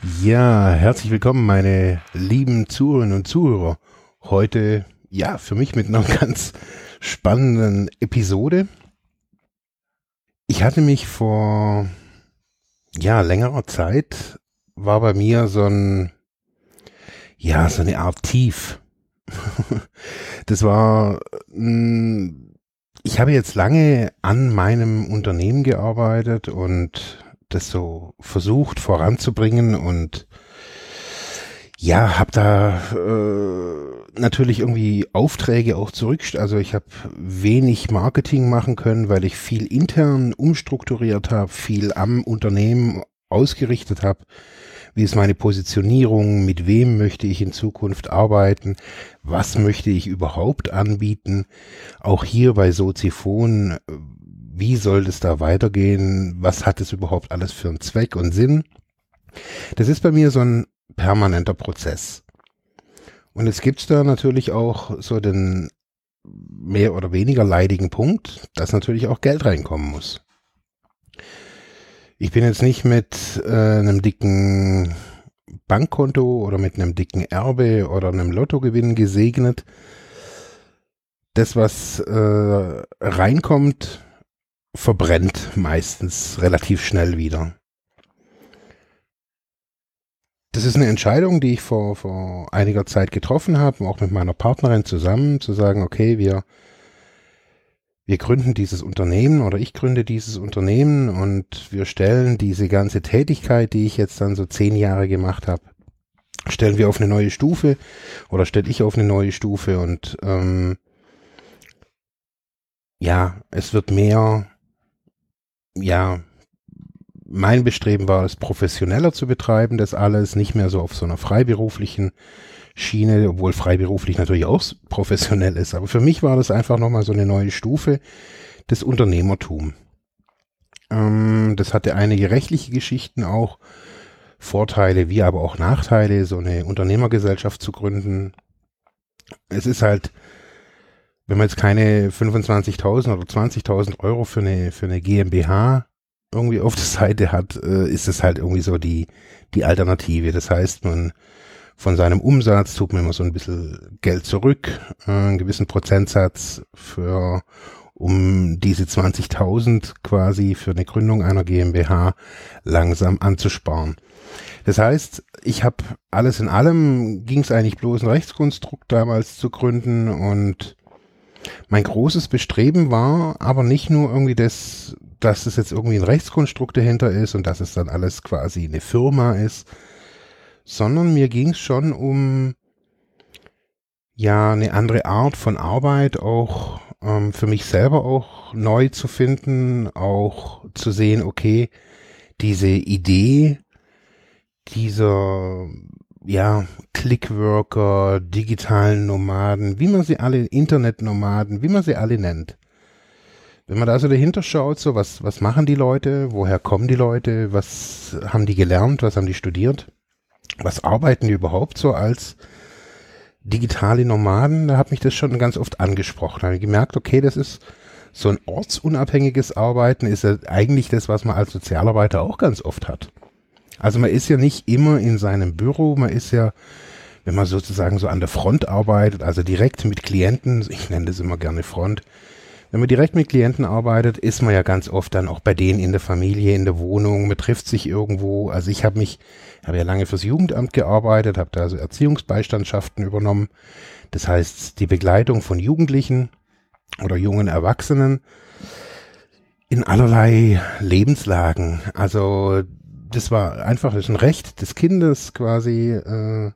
Ja, herzlich willkommen, meine lieben Zuhörerinnen und Zuhörer. Heute, ja, für mich mit einer ganz spannenden Episode. Ich hatte mich vor, ja, längerer Zeit war bei mir so ein, ja, so eine Art Tief. das war, hm, ich habe jetzt lange an meinem Unternehmen gearbeitet und das so versucht voranzubringen und ja, habe da äh, natürlich irgendwie Aufträge auch zurück. Also ich habe wenig Marketing machen können, weil ich viel intern umstrukturiert habe, viel am Unternehmen ausgerichtet habe. Wie ist meine Positionierung? Mit wem möchte ich in Zukunft arbeiten? Was möchte ich überhaupt anbieten? Auch hier bei Soziphon, wie soll es da weitergehen? Was hat es überhaupt alles für einen Zweck und Sinn? Das ist bei mir so ein permanenter Prozess. Und jetzt gibt's da natürlich auch so den mehr oder weniger leidigen Punkt, dass natürlich auch Geld reinkommen muss. Ich bin jetzt nicht mit äh, einem dicken Bankkonto oder mit einem dicken Erbe oder einem Lottogewinn gesegnet. Das, was äh, reinkommt, verbrennt meistens relativ schnell wieder. Das ist eine Entscheidung, die ich vor, vor einiger Zeit getroffen habe, auch mit meiner Partnerin zusammen, zu sagen, okay, wir, wir gründen dieses Unternehmen oder ich gründe dieses Unternehmen und wir stellen diese ganze Tätigkeit, die ich jetzt dann so zehn Jahre gemacht habe, stellen wir auf eine neue Stufe oder stelle ich auf eine neue Stufe und ähm, ja, es wird mehr, ja, mein Bestreben war es, professioneller zu betreiben, das alles nicht mehr so auf so einer freiberuflichen Schiene, obwohl freiberuflich natürlich auch professionell ist. Aber für mich war das einfach nochmal so eine neue Stufe des Unternehmertum. Ähm, das hatte einige rechtliche Geschichten auch, Vorteile wie aber auch Nachteile, so eine Unternehmergesellschaft zu gründen. Es ist halt, wenn man jetzt keine 25.000 oder 20.000 Euro für eine, für eine GmbH irgendwie auf der Seite hat, äh, ist es halt irgendwie so die, die Alternative. Das heißt, man von seinem Umsatz tut man immer so ein bisschen Geld zurück, äh, einen gewissen Prozentsatz für, um diese 20.000 quasi für eine Gründung einer GmbH langsam anzusparen. Das heißt, ich habe alles in allem, ging es eigentlich bloß ein Rechtskonstrukt damals zu gründen und mein großes Bestreben war aber nicht nur irgendwie das, dass es jetzt irgendwie ein Rechtskonstrukt dahinter ist und dass es dann alles quasi eine Firma ist, sondern mir ging es schon um ja eine andere Art von Arbeit auch ähm, für mich selber auch neu zu finden, auch zu sehen, okay, diese Idee dieser ja Clickworker, digitalen Nomaden, wie man sie alle Internetnomaden, wie man sie alle nennt, wenn man da so dahinter schaut, so was, was machen die Leute, woher kommen die Leute, was haben die gelernt, was haben die studiert, was arbeiten die überhaupt so als digitale Nomaden, da hat mich das schon ganz oft angesprochen. Da habe ich gemerkt, okay, das ist so ein ortsunabhängiges Arbeiten, ist ja eigentlich das, was man als Sozialarbeiter auch ganz oft hat. Also man ist ja nicht immer in seinem Büro, man ist ja, wenn man sozusagen so an der Front arbeitet, also direkt mit Klienten, ich nenne das immer gerne Front, wenn man direkt mit Klienten arbeitet, ist man ja ganz oft dann auch bei denen in der Familie, in der Wohnung, man trifft sich irgendwo. Also ich habe mich, habe ja lange fürs Jugendamt gearbeitet, habe da also Erziehungsbeistandschaften übernommen. Das heißt, die Begleitung von Jugendlichen oder jungen Erwachsenen in allerlei Lebenslagen. Also das war einfach das ist ein Recht des Kindes quasi, äh,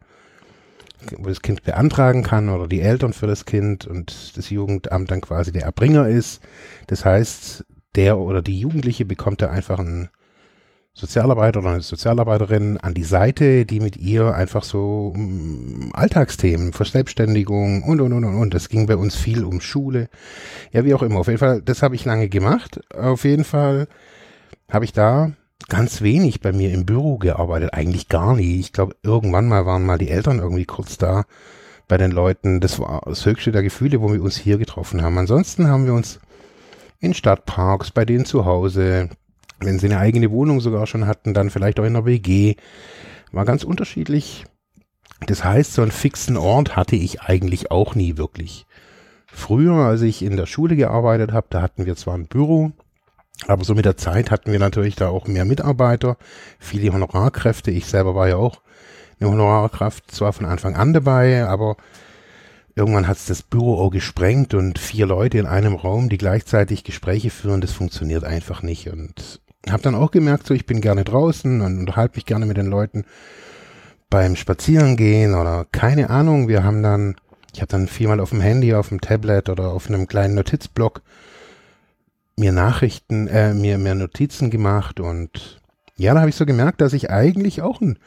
wo das Kind beantragen kann oder die Eltern für das Kind und das Jugendamt dann quasi der Erbringer ist. Das heißt, der oder die Jugendliche bekommt da einfach ein, Sozialarbeiter oder eine Sozialarbeiterin an die Seite, die mit ihr einfach so um, Alltagsthemen, Verselbstständigung und, und, und, und, und. Das ging bei uns viel um Schule. Ja, wie auch immer. Auf jeden Fall, das habe ich lange gemacht. Auf jeden Fall habe ich da ganz wenig bei mir im Büro gearbeitet. Eigentlich gar nie. Ich glaube, irgendwann mal waren mal die Eltern irgendwie kurz da bei den Leuten. Das war das höchste der Gefühle, wo wir uns hier getroffen haben. Ansonsten haben wir uns in Stadtparks, bei denen zu Hause, wenn sie eine eigene Wohnung sogar schon hatten, dann vielleicht auch in der WG. War ganz unterschiedlich. Das heißt, so einen fixen Ort hatte ich eigentlich auch nie wirklich. Früher, als ich in der Schule gearbeitet habe, da hatten wir zwar ein Büro, aber so mit der Zeit hatten wir natürlich da auch mehr Mitarbeiter, viele Honorarkräfte. Ich selber war ja auch eine Honorarkraft, zwar von Anfang an dabei, aber irgendwann hat es das Büro auch gesprengt und vier Leute in einem Raum, die gleichzeitig Gespräche führen, das funktioniert einfach nicht. Und habe dann auch gemerkt, so ich bin gerne draußen und unterhalte mich gerne mit den Leuten beim Spazierengehen oder keine Ahnung. Wir haben dann, ich habe dann viermal auf dem Handy, auf dem Tablet oder auf einem kleinen Notizblock mir Nachrichten, äh, mir mir Notizen gemacht und ja, da habe ich so gemerkt, dass ich eigentlich auch ein,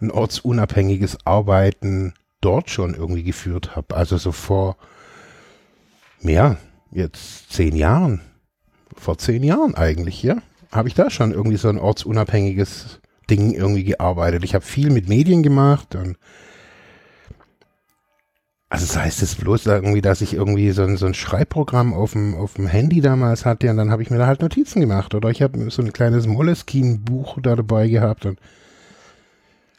ein ortsunabhängiges Arbeiten dort schon irgendwie geführt habe. Also so vor mehr, jetzt zehn Jahren, vor zehn Jahren eigentlich, ja habe ich da schon irgendwie so ein ortsunabhängiges Ding irgendwie gearbeitet. Ich habe viel mit Medien gemacht und also das heißt es bloß irgendwie, dass ich irgendwie so ein, so ein Schreibprogramm auf dem, auf dem Handy damals hatte und dann habe ich mir da halt Notizen gemacht oder ich habe so ein kleines Moleskine-Buch da dabei gehabt und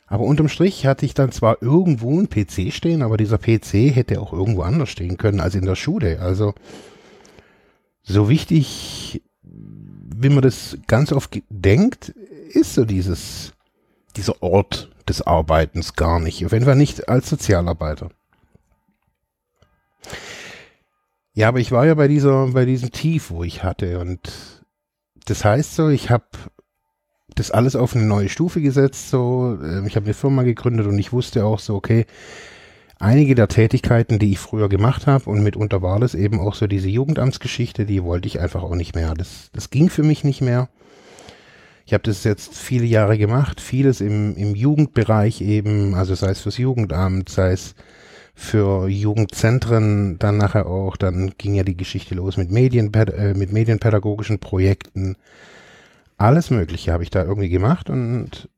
aber unterm Strich hatte ich dann zwar irgendwo ein PC stehen, aber dieser PC hätte auch irgendwo anders stehen können als in der Schule. Also so wichtig wie man das ganz oft denkt, ist so dieses, dieser Ort des Arbeitens gar nicht. Auf jeden Fall nicht als Sozialarbeiter. Ja, aber ich war ja bei dieser, bei diesem Tief, wo ich hatte und das heißt so, ich habe das alles auf eine neue Stufe gesetzt, so, ähm, ich habe eine Firma gegründet und ich wusste auch so, okay, einige der Tätigkeiten, die ich früher gemacht habe und mitunter war das eben auch so diese Jugendamtsgeschichte, die wollte ich einfach auch nicht mehr. Das, das ging für mich nicht mehr. Ich habe das jetzt viele Jahre gemacht, vieles im, im Jugendbereich eben, also sei es fürs Jugendamt, sei es für Jugendzentren, dann nachher auch, dann ging ja die Geschichte los mit, Medien, äh, mit medienpädagogischen Projekten. Alles Mögliche habe ich da irgendwie gemacht und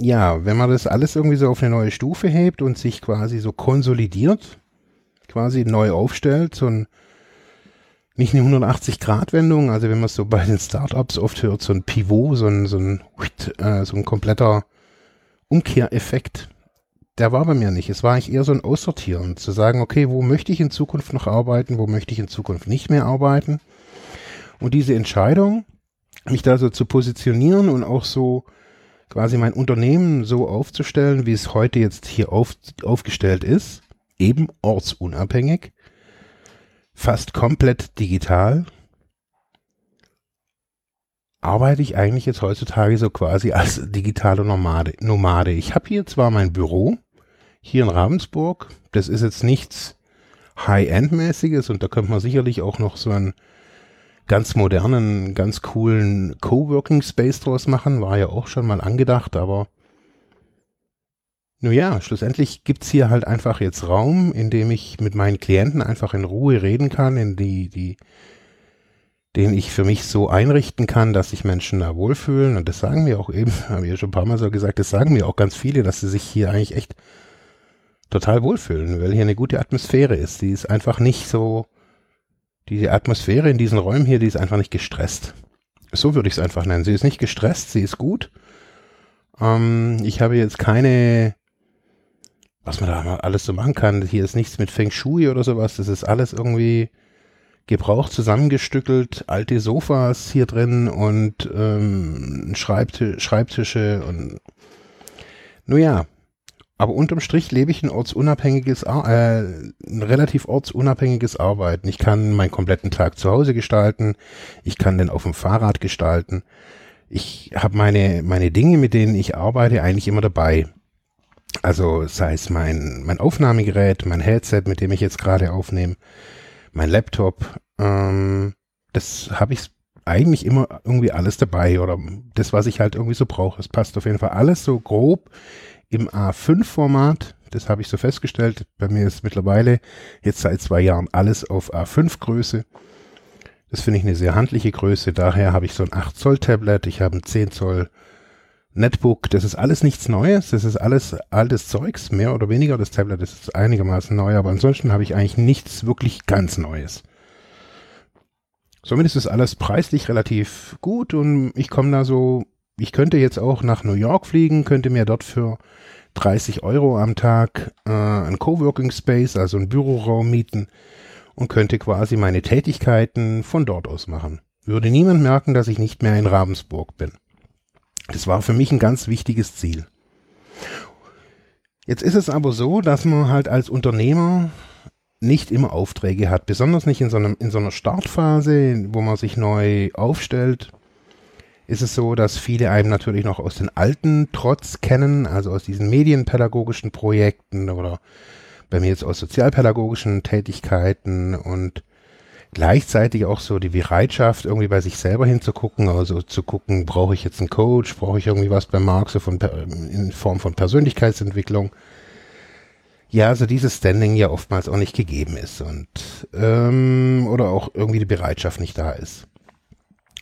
ja, wenn man das alles irgendwie so auf eine neue Stufe hebt und sich quasi so konsolidiert, quasi neu aufstellt, so ein nicht eine 180-Grad-Wendung, also wenn man es so bei den Startups oft hört, so ein Pivot, so ein, so ein, äh, so ein kompletter Umkehreffekt, der war bei mir nicht. Es war eigentlich eher so ein Aussortieren, zu sagen, okay, wo möchte ich in Zukunft noch arbeiten, wo möchte ich in Zukunft nicht mehr arbeiten. Und diese Entscheidung, mich da so zu positionieren und auch so quasi mein Unternehmen so aufzustellen, wie es heute jetzt hier auf, aufgestellt ist, eben ortsunabhängig, fast komplett digital, arbeite ich eigentlich jetzt heutzutage so quasi als digitale Nomade. Nomade. Ich habe hier zwar mein Büro, hier in Ravensburg, das ist jetzt nichts High-End-mäßiges und da könnte man sicherlich auch noch so ein ganz modernen, ganz coolen Coworking Space draus machen. War ja auch schon mal angedacht, aber nun ja, schlussendlich gibt's hier halt einfach jetzt Raum, in dem ich mit meinen Klienten einfach in Ruhe reden kann, in die, die, den ich für mich so einrichten kann, dass sich Menschen da wohlfühlen. Und das sagen mir auch eben, habe ich ja schon ein paar Mal so gesagt, das sagen mir auch ganz viele, dass sie sich hier eigentlich echt total wohlfühlen, weil hier eine gute Atmosphäre ist. Die ist einfach nicht so, die Atmosphäre in diesen Räumen hier, die ist einfach nicht gestresst. So würde ich es einfach nennen. Sie ist nicht gestresst, sie ist gut. Ähm, ich habe jetzt keine, was man da alles so machen kann. Hier ist nichts mit Feng Shui oder sowas. Das ist alles irgendwie gebraucht, zusammengestückelt, alte Sofas hier drin und ähm, Schreibtisch, Schreibtische und nun ja, aber unterm Strich lebe ich ein ortsunabhängiges, äh, ein relativ ortsunabhängiges Arbeiten. Ich kann meinen kompletten Tag zu Hause gestalten. Ich kann den auf dem Fahrrad gestalten. Ich habe meine, meine Dinge, mit denen ich arbeite, eigentlich immer dabei. Also sei es mein, mein Aufnahmegerät, mein Headset, mit dem ich jetzt gerade aufnehme, mein Laptop. Ähm, das habe ich eigentlich immer irgendwie alles dabei oder das, was ich halt irgendwie so brauche. Es passt auf jeden Fall alles so grob im A5-Format. Das habe ich so festgestellt. Bei mir ist mittlerweile jetzt seit zwei Jahren alles auf A5-Größe. Das finde ich eine sehr handliche Größe. Daher habe ich so ein 8 Zoll Tablet. Ich habe ein 10 Zoll Netbook. Das ist alles nichts Neues. Das ist alles altes Zeugs, mehr oder weniger. Das Tablet ist einigermaßen neu, aber ansonsten habe ich eigentlich nichts wirklich ganz Neues. Somit ist das alles preislich relativ gut und ich komme da so, ich könnte jetzt auch nach New York fliegen, könnte mir dort für 30 Euro am Tag äh, ein Coworking Space, also einen Büroraum mieten und könnte quasi meine Tätigkeiten von dort aus machen. Würde niemand merken, dass ich nicht mehr in Ravensburg bin. Das war für mich ein ganz wichtiges Ziel. Jetzt ist es aber so, dass man halt als Unternehmer nicht immer Aufträge hat, besonders nicht in so, einem, in so einer Startphase, wo man sich neu aufstellt, ist es so, dass viele einem natürlich noch aus den alten Trotz kennen, also aus diesen medienpädagogischen Projekten oder bei mir jetzt aus sozialpädagogischen Tätigkeiten und gleichzeitig auch so die Bereitschaft, irgendwie bei sich selber hinzugucken, also zu gucken, brauche ich jetzt einen Coach, brauche ich irgendwie was bei Marx so von, in Form von Persönlichkeitsentwicklung ja, also dieses Standing ja oftmals auch nicht gegeben ist und ähm, oder auch irgendwie die Bereitschaft nicht da ist.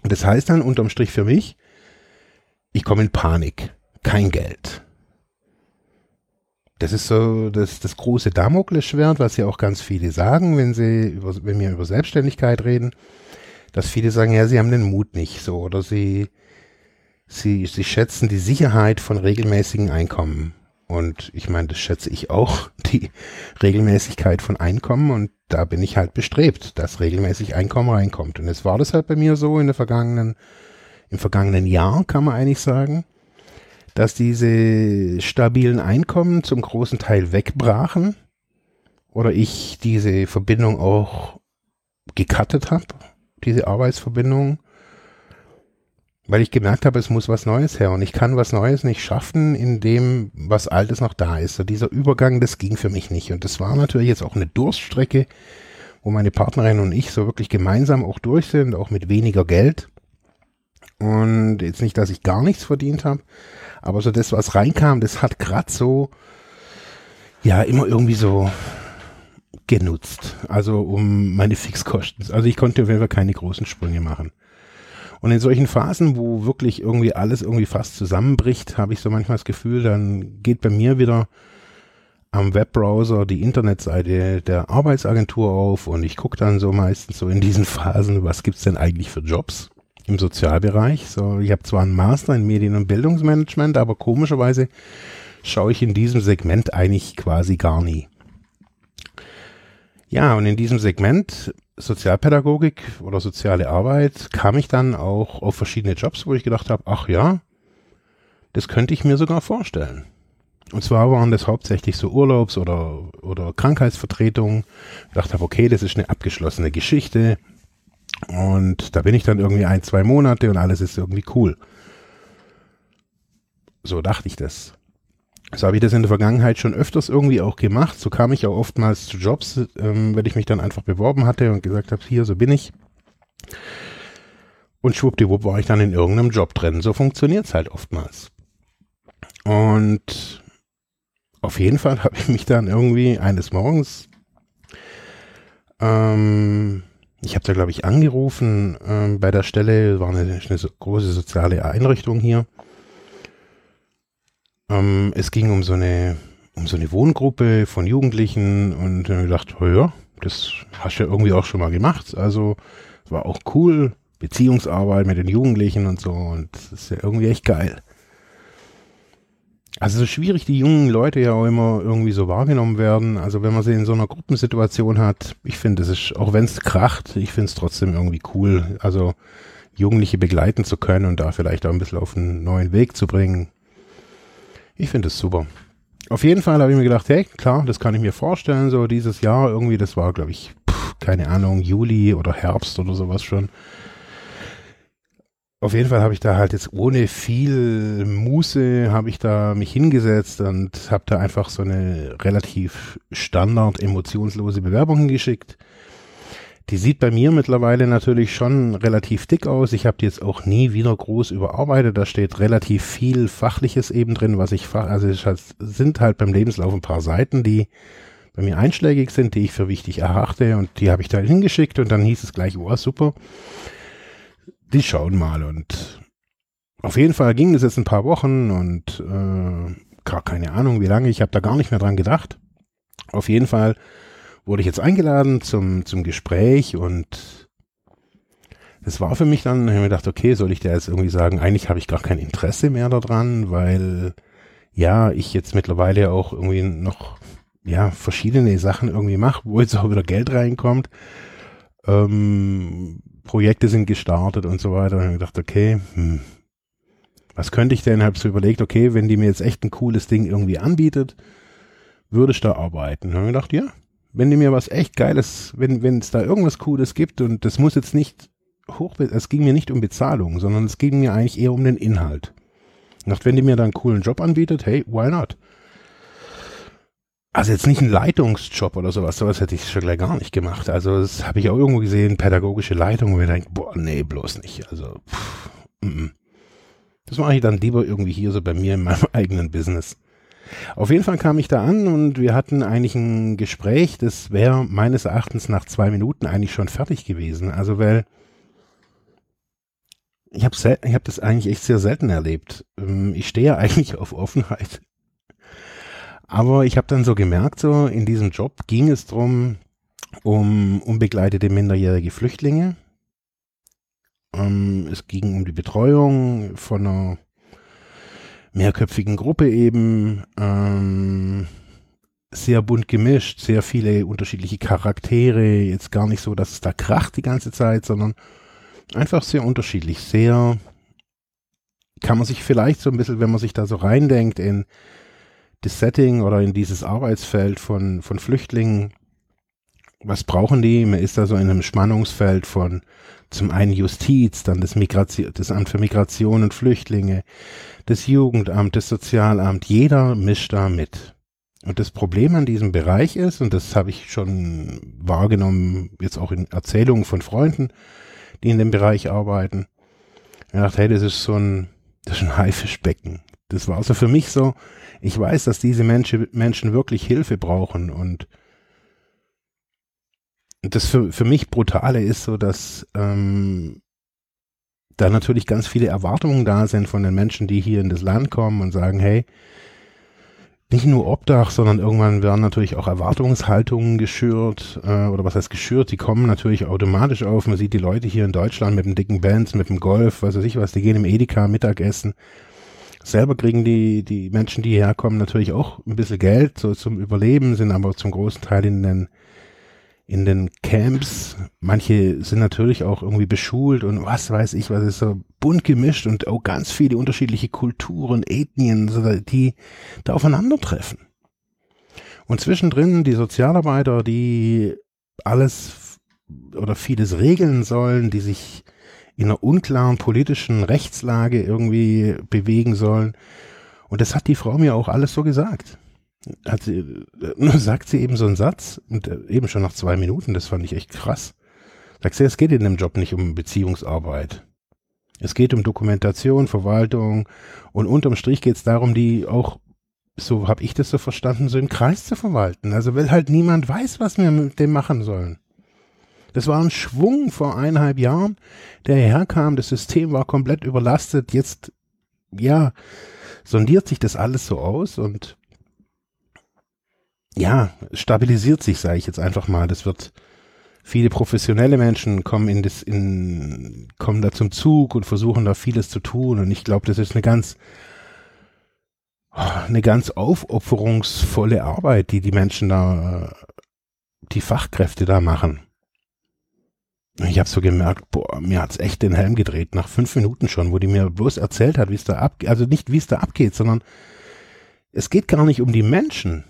Und das heißt dann unterm Strich für mich, ich komme in Panik, kein Geld. Das ist so das, das große Damoklesschwert, was ja auch ganz viele sagen, wenn sie über, wenn wir über Selbstständigkeit reden, dass viele sagen, ja, sie haben den Mut nicht so oder sie, sie, sie schätzen die Sicherheit von regelmäßigen Einkommen und ich meine, das schätze ich auch, die Regelmäßigkeit von Einkommen. Und da bin ich halt bestrebt, dass regelmäßig Einkommen reinkommt. Und es war das halt bei mir so in der vergangenen, im vergangenen Jahr, kann man eigentlich sagen, dass diese stabilen Einkommen zum großen Teil wegbrachen oder ich diese Verbindung auch gecuttet habe, diese Arbeitsverbindung weil ich gemerkt habe, es muss was Neues her und ich kann was Neues nicht schaffen, in dem was Altes noch da ist. So dieser Übergang, das ging für mich nicht und das war natürlich jetzt auch eine Durststrecke, wo meine Partnerin und ich so wirklich gemeinsam auch durch sind, auch mit weniger Geld. Und jetzt nicht, dass ich gar nichts verdient habe, aber so das, was reinkam, das hat grad so, ja, immer irgendwie so genutzt. Also um meine Fixkosten. Also ich konnte auf jeden Fall keine großen Sprünge machen. Und in solchen Phasen, wo wirklich irgendwie alles irgendwie fast zusammenbricht, habe ich so manchmal das Gefühl, dann geht bei mir wieder am Webbrowser die Internetseite der Arbeitsagentur auf und ich gucke dann so meistens so in diesen Phasen, was gibt's denn eigentlich für Jobs im Sozialbereich. So, ich habe zwar einen Master in Medien- und Bildungsmanagement, aber komischerweise schaue ich in diesem Segment eigentlich quasi gar nie. Ja, und in diesem Segment Sozialpädagogik oder soziale Arbeit kam ich dann auch auf verschiedene Jobs, wo ich gedacht habe, ach ja, das könnte ich mir sogar vorstellen. Und zwar waren das hauptsächlich so Urlaubs- oder, oder Krankheitsvertretungen. Ich dachte okay, das ist eine abgeschlossene Geschichte. Und da bin ich dann irgendwie ein, zwei Monate und alles ist irgendwie cool. So dachte ich das. So habe ich das in der Vergangenheit schon öfters irgendwie auch gemacht. So kam ich auch oftmals zu Jobs, ähm, wenn ich mich dann einfach beworben hatte und gesagt habe, hier, so bin ich. Und schwuppdiwupp war ich dann in irgendeinem Job drin. So funktioniert es halt oftmals. Und auf jeden Fall habe ich mich dann irgendwie eines Morgens, ähm, ich habe da glaube ich angerufen ähm, bei der Stelle, war eine, eine große soziale Einrichtung hier ähm, es ging um so eine, um so eine Wohngruppe von Jugendlichen und ich dachte, oh ja, das hast du ja irgendwie auch schon mal gemacht. Also war auch cool, Beziehungsarbeit mit den Jugendlichen und so und das ist ja irgendwie echt geil. Also so schwierig die jungen Leute ja auch immer irgendwie so wahrgenommen werden. Also wenn man sie in so einer Gruppensituation hat, ich finde, es ist, auch wenn es kracht, ich finde es trotzdem irgendwie cool. Also Jugendliche begleiten zu können und da vielleicht auch ein bisschen auf einen neuen Weg zu bringen. Ich finde es super. Auf jeden Fall habe ich mir gedacht, hey, klar, das kann ich mir vorstellen, so dieses Jahr irgendwie, das war, glaube ich, pff, keine Ahnung, Juli oder Herbst oder sowas schon. Auf jeden Fall habe ich da halt jetzt ohne viel Muße habe ich da mich hingesetzt und habe da einfach so eine relativ standard emotionslose Bewerbung hingeschickt. Die sieht bei mir mittlerweile natürlich schon relativ dick aus. Ich habe die jetzt auch nie wieder groß überarbeitet. Da steht relativ viel Fachliches eben drin, was ich, also es sind halt beim Lebenslauf ein paar Seiten, die bei mir einschlägig sind, die ich für wichtig erachte und die habe ich da hingeschickt und dann hieß es gleich, oh super, die schauen mal und auf jeden Fall ging es jetzt ein paar Wochen und äh, gar keine Ahnung wie lange, ich habe da gar nicht mehr dran gedacht. Auf jeden Fall wurde ich jetzt eingeladen zum, zum Gespräch und es war für mich dann, ich habe mir gedacht, okay, soll ich dir jetzt irgendwie sagen, eigentlich habe ich gar kein Interesse mehr daran, weil ja, ich jetzt mittlerweile auch irgendwie noch ja, verschiedene Sachen irgendwie mache, wo jetzt auch wieder Geld reinkommt. Ähm, Projekte sind gestartet und so weiter. Und ich gedacht, okay, hm, was könnte ich denn? Habe so überlegt, okay, wenn die mir jetzt echt ein cooles Ding irgendwie anbietet, würde ich da arbeiten. Und ich gedacht, ja, wenn die mir was echt Geiles, wenn wenn es da irgendwas Cooles gibt und das muss jetzt nicht hoch, es ging mir nicht um Bezahlung, sondern es ging mir eigentlich eher um den Inhalt. Dachte, wenn die mir da einen coolen Job anbietet, hey, why not? Also jetzt nicht ein Leitungsjob oder sowas, sowas hätte ich schon gleich gar nicht gemacht. Also das habe ich auch irgendwo gesehen, pädagogische Leitung, wo ich denke, boah, nee, bloß nicht. Also pff, m -m. das mache ich dann lieber irgendwie hier so bei mir in meinem eigenen Business. Auf jeden Fall kam ich da an und wir hatten eigentlich ein Gespräch, das wäre meines Erachtens nach zwei Minuten eigentlich schon fertig gewesen. Also weil ich habe hab das eigentlich echt sehr selten erlebt. Ähm, ich stehe ja eigentlich auf Offenheit. Aber ich habe dann so gemerkt, so in diesem Job ging es drum um unbegleitete minderjährige Flüchtlinge. Ähm, es ging um die Betreuung von einer mehrköpfigen Gruppe eben. Ähm, sehr bunt gemischt, sehr viele unterschiedliche Charaktere. Jetzt gar nicht so, dass es da kracht die ganze Zeit, sondern einfach sehr unterschiedlich. Sehr kann man sich vielleicht so ein bisschen, wenn man sich da so reindenkt in das Setting oder in dieses Arbeitsfeld von, von Flüchtlingen, was brauchen die? Man ist da so in einem Spannungsfeld von zum einen Justiz, dann das, Migration, das Amt für Migration und Flüchtlinge, das Jugendamt, das Sozialamt, jeder mischt da mit. Und das Problem an diesem Bereich ist, und das habe ich schon wahrgenommen, jetzt auch in Erzählungen von Freunden, die in dem Bereich arbeiten, ich dachte, hey, das ist so ein, das ist ein Haifischbecken. Das war also für mich so, ich weiß, dass diese Menschen, Menschen wirklich Hilfe brauchen und das für, für mich Brutale ist so, dass ähm, da natürlich ganz viele Erwartungen da sind von den Menschen, die hier in das Land kommen und sagen, hey, nicht nur Obdach, sondern irgendwann werden natürlich auch Erwartungshaltungen geschürt, äh, oder was heißt geschürt, die kommen natürlich automatisch auf. Man sieht die Leute hier in Deutschland mit dem dicken Benz, mit dem Golf, was weiß ich was, die gehen im Edeka Mittagessen. Selber kriegen die, die Menschen, die hierher kommen, natürlich auch ein bisschen Geld so zum Überleben, sind aber zum großen Teil in den, in den Camps. Manche sind natürlich auch irgendwie beschult und was weiß ich, was ist so bunt gemischt und auch ganz viele unterschiedliche Kulturen, Ethnien, die da aufeinandertreffen. Und zwischendrin die Sozialarbeiter, die alles oder vieles regeln sollen, die sich in einer unklaren politischen Rechtslage irgendwie bewegen sollen. Und das hat die Frau mir auch alles so gesagt. Hat sie, äh, sagt sie eben so einen Satz, und äh, eben schon nach zwei Minuten, das fand ich echt krass. Sagt sie, es geht in dem Job nicht um Beziehungsarbeit. Es geht um Dokumentation, Verwaltung und unterm Strich geht es darum, die auch, so habe ich das so verstanden, so im Kreis zu verwalten. Also weil halt niemand weiß, was wir mit dem machen sollen. Das war ein Schwung vor eineinhalb Jahren, der herkam. Das System war komplett überlastet. Jetzt, ja, sondiert sich das alles so aus und ja, stabilisiert sich, sage ich jetzt einfach mal. Das wird viele professionelle Menschen kommen in das, in, kommen da zum Zug und versuchen da vieles zu tun. Und ich glaube, das ist eine ganz, eine ganz aufopferungsvolle Arbeit, die die Menschen da, die Fachkräfte da machen. Ich habe so gemerkt, boah, mir hat's echt den Helm gedreht, nach fünf Minuten schon, wo die mir bloß erzählt hat, wie es da abgeht, also nicht wie es da abgeht, sondern es geht gar nicht um die Menschen.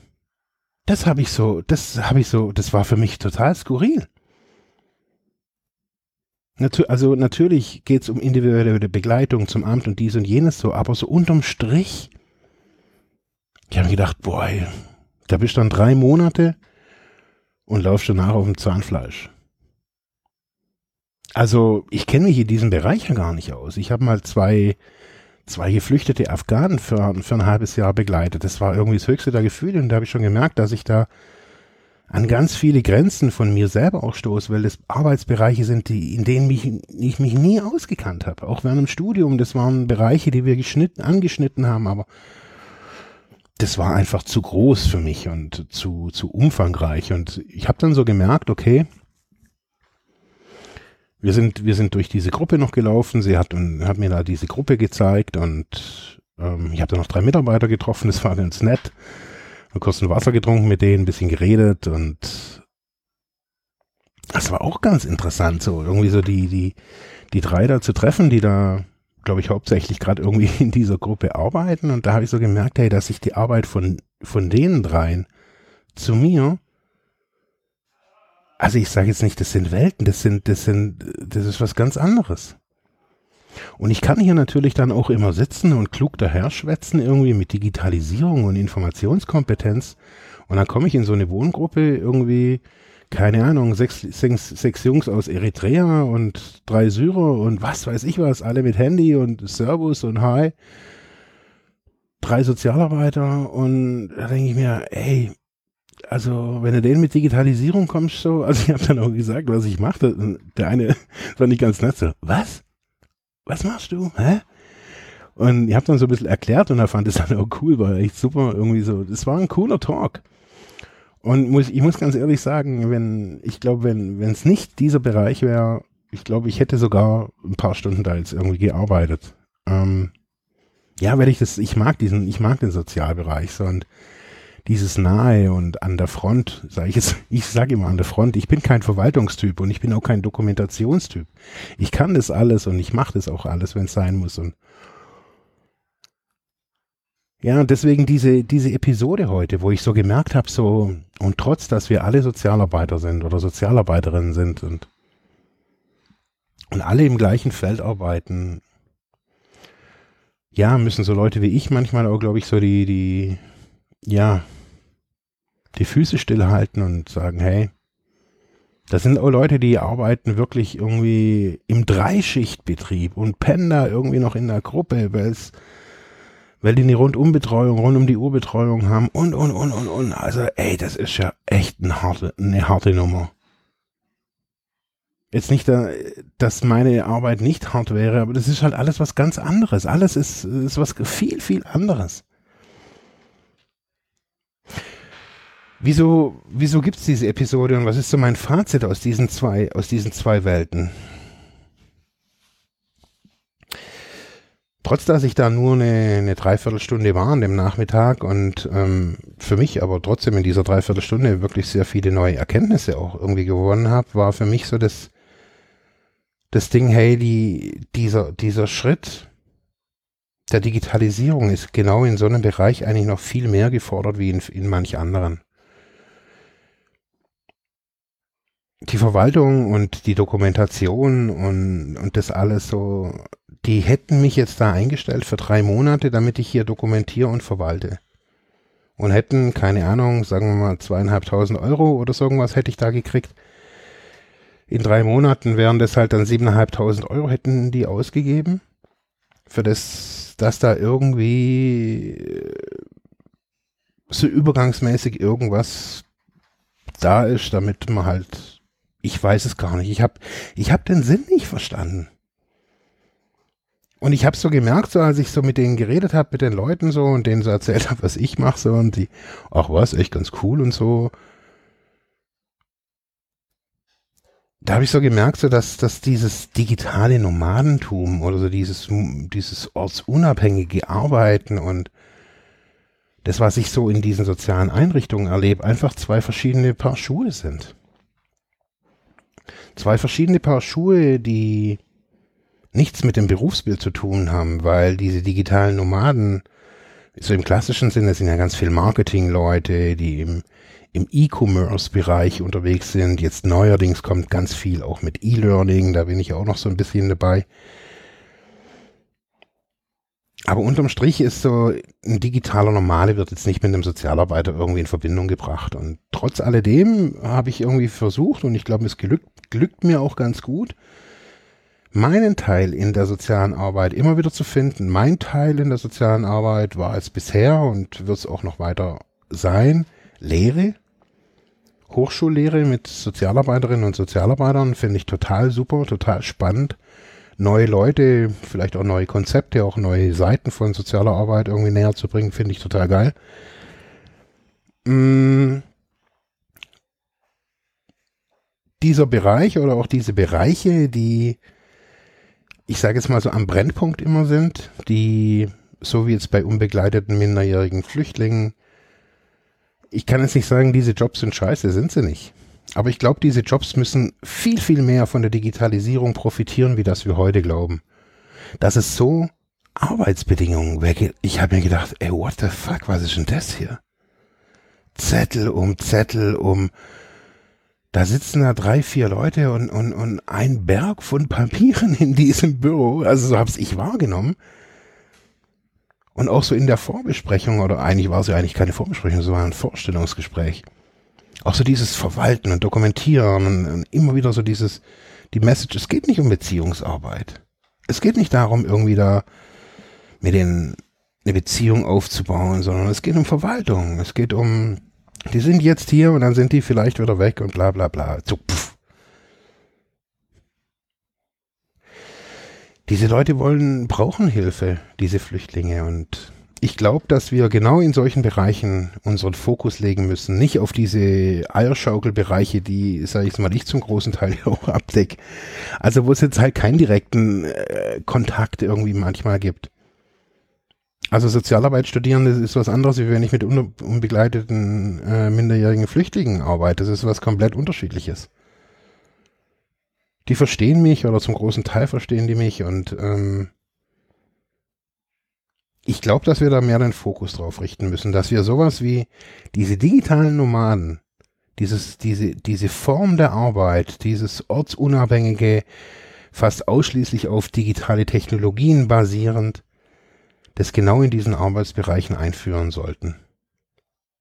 Das habe ich so, das habe ich so, das war für mich total skurril. Also natürlich geht's um individuelle Begleitung zum Amt und dies und jenes so, aber so unterm Strich, ich habe gedacht, boah, da bist du dann drei Monate und laufst danach auf dem Zahnfleisch. also ich kenne mich in diesem Bereich ja gar nicht aus. Ich habe mal zwei, zwei geflüchtete Afghanen für, für ein halbes Jahr begleitet. Das war irgendwie das höchste der Gefühle und da habe ich schon gemerkt, dass ich da an ganz viele Grenzen von mir selber auch stoße, weil das Arbeitsbereiche sind, die, in denen mich, ich mich nie ausgekannt habe. Auch während dem Studium, das waren Bereiche, die wir geschnitten, angeschnitten haben, aber das war einfach zu groß für mich und zu, zu umfangreich. Und ich habe dann so gemerkt, okay, wir sind, wir sind durch diese Gruppe noch gelaufen. Sie hat, hat mir da diese Gruppe gezeigt und ähm, ich habe da noch drei Mitarbeiter getroffen. Das war ganz nett. Und kurz ein Wasser getrunken mit denen, ein bisschen geredet und das war auch ganz interessant, so irgendwie so die, die, die drei da zu treffen, die da glaube ich, hauptsächlich gerade irgendwie in dieser Gruppe arbeiten. Und da habe ich so gemerkt, hey, dass sich die Arbeit von, von denen dreien zu mir, also ich sage jetzt nicht, das sind Welten, das sind, das sind, das ist was ganz anderes. Und ich kann hier natürlich dann auch immer sitzen und klug daher schwätzen, irgendwie mit Digitalisierung und Informationskompetenz. Und dann komme ich in so eine Wohngruppe irgendwie, keine Ahnung, sechs, sechs, sechs Jungs aus Eritrea und drei Syrer und was weiß ich was, alle mit Handy und Servus und Hi. Drei Sozialarbeiter und da denke ich mir, ey, also wenn du denen mit Digitalisierung kommst, so, also ich habe dann auch gesagt, was ich mache. Der eine fand ich ganz nett so, was? Was machst du? Hä? Und ich habe dann so ein bisschen erklärt und er fand es dann auch cool, war echt super, irgendwie so. Das war ein cooler Talk. Und muss, ich muss ganz ehrlich sagen, wenn, ich glaube, wenn, es nicht dieser Bereich wäre, ich glaube, ich hätte sogar ein paar Stunden da jetzt irgendwie gearbeitet. Ähm, ja, weil ich das, ich mag diesen, ich mag den Sozialbereich so und dieses nahe und an der Front, sage ich jetzt, ich sage immer an der Front, ich bin kein Verwaltungstyp und ich bin auch kein Dokumentationstyp. Ich kann das alles und ich mache das auch alles, wenn es sein muss und ja, deswegen diese, diese Episode heute, wo ich so gemerkt habe, so, und trotz, dass wir alle Sozialarbeiter sind oder Sozialarbeiterinnen sind und, und alle im gleichen Feld arbeiten, ja, müssen so Leute wie ich manchmal auch, glaube ich, so die, die, ja, die Füße stillhalten und sagen, hey, das sind auch Leute, die arbeiten wirklich irgendwie im Dreischichtbetrieb und pennen da irgendwie noch in der Gruppe, weil es weil die eine Rundumbetreuung, rund um die Uhrbetreuung haben und, und, und, und, und. Also, ey, das ist ja echt eine harte, eine harte Nummer. Jetzt nicht, dass meine Arbeit nicht hart wäre, aber das ist halt alles was ganz anderes. Alles ist, ist was viel, viel anderes. Wieso, wieso gibt es diese Episode und was ist so mein Fazit aus diesen zwei, aus diesen zwei Welten? trotz dass ich da nur eine, eine Dreiviertelstunde war an dem Nachmittag und ähm, für mich aber trotzdem in dieser Dreiviertelstunde wirklich sehr viele neue Erkenntnisse auch irgendwie gewonnen habe, war für mich so das, das Ding, hey, die, dieser, dieser Schritt der Digitalisierung ist genau in so einem Bereich eigentlich noch viel mehr gefordert wie in, in manch anderen. Die Verwaltung und die Dokumentation und, und das alles so die hätten mich jetzt da eingestellt für drei Monate, damit ich hier dokumentiere und verwalte. Und hätten, keine Ahnung, sagen wir mal zweieinhalbtausend Euro oder so irgendwas hätte ich da gekriegt. In drei Monaten wären das halt dann siebeneinhalbtausend Euro hätten die ausgegeben. Für das, dass da irgendwie äh, so übergangsmäßig irgendwas da ist, damit man halt, ich weiß es gar nicht. Ich habe ich hab den Sinn nicht verstanden. Und ich habe so gemerkt, so als ich so mit denen geredet habe, mit den Leuten so und denen so erzählt habe, was ich mache so und die, ach was, echt ganz cool und so. Da habe ich so gemerkt, so dass, dass dieses digitale Nomadentum oder so dieses, dieses ortsunabhängige Arbeiten und das, was ich so in diesen sozialen Einrichtungen erlebe, einfach zwei verschiedene Paar Schuhe sind. Zwei verschiedene Paar Schuhe, die nichts mit dem Berufsbild zu tun haben, weil diese digitalen Nomaden, so im klassischen Sinne, sind ja ganz viel Marketing-Leute, die im, im E-Commerce-Bereich unterwegs sind. Jetzt neuerdings kommt ganz viel auch mit E-Learning, da bin ich auch noch so ein bisschen dabei. Aber unterm Strich ist so, ein digitaler Normale wird jetzt nicht mit einem Sozialarbeiter irgendwie in Verbindung gebracht. Und trotz alledem habe ich irgendwie versucht, und ich glaube, es glückt, glückt mir auch ganz gut, meinen Teil in der sozialen Arbeit immer wieder zu finden. Mein Teil in der sozialen Arbeit war es bisher und wird es auch noch weiter sein. Lehre, Hochschullehre mit Sozialarbeiterinnen und Sozialarbeitern finde ich total super, total spannend. Neue Leute, vielleicht auch neue Konzepte, auch neue Seiten von sozialer Arbeit irgendwie näher zu bringen, finde ich total geil. Mm. Dieser Bereich oder auch diese Bereiche, die ich sage jetzt mal so am Brennpunkt immer sind, die so wie jetzt bei unbegleiteten minderjährigen Flüchtlingen, ich kann jetzt nicht sagen, diese Jobs sind scheiße, sind sie nicht. Aber ich glaube, diese Jobs müssen viel, viel mehr von der Digitalisierung profitieren, wie das wir heute glauben. Dass es so Arbeitsbedingungen weggeht. Ich habe mir gedacht, ey, what the fuck, was ist denn das hier? Zettel um Zettel um da sitzen da drei, vier Leute und, und, und ein Berg von Papieren in diesem Büro. Also so habe ich wahrgenommen. Und auch so in der Vorbesprechung, oder eigentlich war es ja eigentlich keine Vorbesprechung, es war ein Vorstellungsgespräch. Auch so dieses Verwalten und Dokumentieren und, und immer wieder so dieses, die Message, es geht nicht um Beziehungsarbeit. Es geht nicht darum, irgendwie da mit den eine Beziehung aufzubauen, sondern es geht um Verwaltung. Es geht um die sind jetzt hier und dann sind die vielleicht wieder weg und bla bla bla. So, pff. Diese Leute wollen, brauchen Hilfe, diese Flüchtlinge. Und ich glaube, dass wir genau in solchen Bereichen unseren Fokus legen müssen. Nicht auf diese Eierschaukelbereiche, die, sage ich mal, ich zum großen Teil auch abdecke. Also wo es jetzt halt keinen direkten äh, Kontakt irgendwie manchmal gibt. Also Sozialarbeit studieren, das ist was anderes, wie wenn ich mit unbegleiteten äh, minderjährigen Flüchtlingen arbeite. Das ist was komplett unterschiedliches. Die verstehen mich oder zum großen Teil verstehen die mich und ähm, ich glaube, dass wir da mehr den Fokus drauf richten müssen, dass wir sowas wie diese digitalen Nomaden, dieses, diese, diese Form der Arbeit, dieses ortsunabhängige, fast ausschließlich auf digitale Technologien basierend, das genau in diesen Arbeitsbereichen einführen sollten.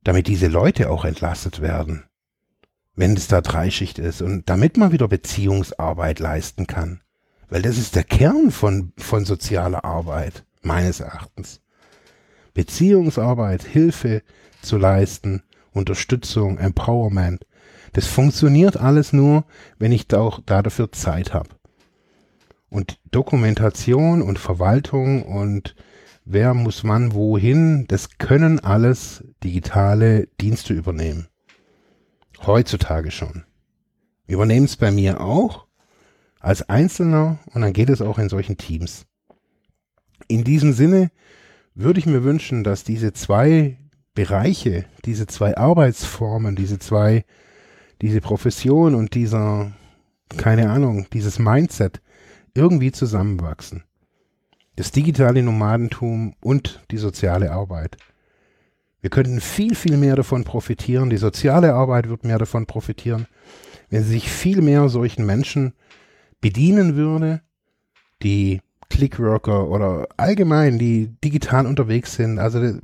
Damit diese Leute auch entlastet werden, wenn es da Dreischicht ist und damit man wieder Beziehungsarbeit leisten kann. Weil das ist der Kern von, von sozialer Arbeit, meines Erachtens. Beziehungsarbeit, Hilfe zu leisten, Unterstützung, Empowerment. Das funktioniert alles nur, wenn ich da auch da dafür Zeit habe. Und Dokumentation und Verwaltung und wer muss man wohin, das können alles digitale Dienste übernehmen. Heutzutage schon. Übernehmen es bei mir auch als Einzelner und dann geht es auch in solchen Teams. In diesem Sinne würde ich mir wünschen, dass diese zwei Bereiche, diese zwei Arbeitsformen, diese zwei, diese Profession und dieser, keine Ahnung, dieses Mindset irgendwie zusammenwachsen das digitale Nomadentum und die soziale Arbeit. Wir könnten viel, viel mehr davon profitieren. Die soziale Arbeit wird mehr davon profitieren, wenn sie sich viel mehr solchen Menschen bedienen würde, die Clickworker oder allgemein, die digital unterwegs sind. Also,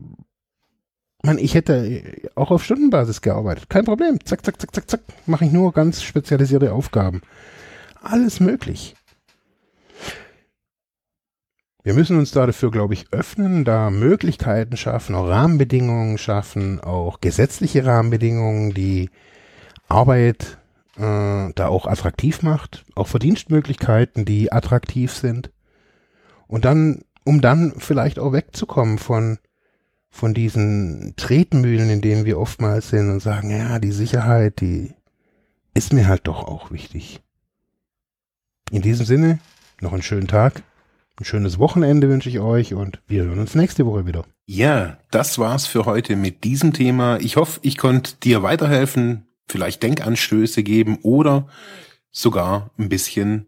man, ich hätte auch auf Stundenbasis gearbeitet. Kein Problem. Zack, zack, zack, zack, zack. Mache ich nur ganz spezialisierte Aufgaben. Alles möglich. Wir müssen uns da dafür, glaube ich, öffnen, da Möglichkeiten schaffen, auch Rahmenbedingungen schaffen, auch gesetzliche Rahmenbedingungen, die Arbeit äh, da auch attraktiv macht, auch Verdienstmöglichkeiten, die attraktiv sind. Und dann, um dann vielleicht auch wegzukommen von, von diesen Tretmühlen, in denen wir oftmals sind und sagen, ja, die Sicherheit, die ist mir halt doch auch wichtig. In diesem Sinne, noch einen schönen Tag. Ein schönes Wochenende wünsche ich euch und wir hören uns nächste Woche wieder. Ja, das war's für heute mit diesem Thema. Ich hoffe, ich konnte dir weiterhelfen, vielleicht Denkanstöße geben oder sogar ein bisschen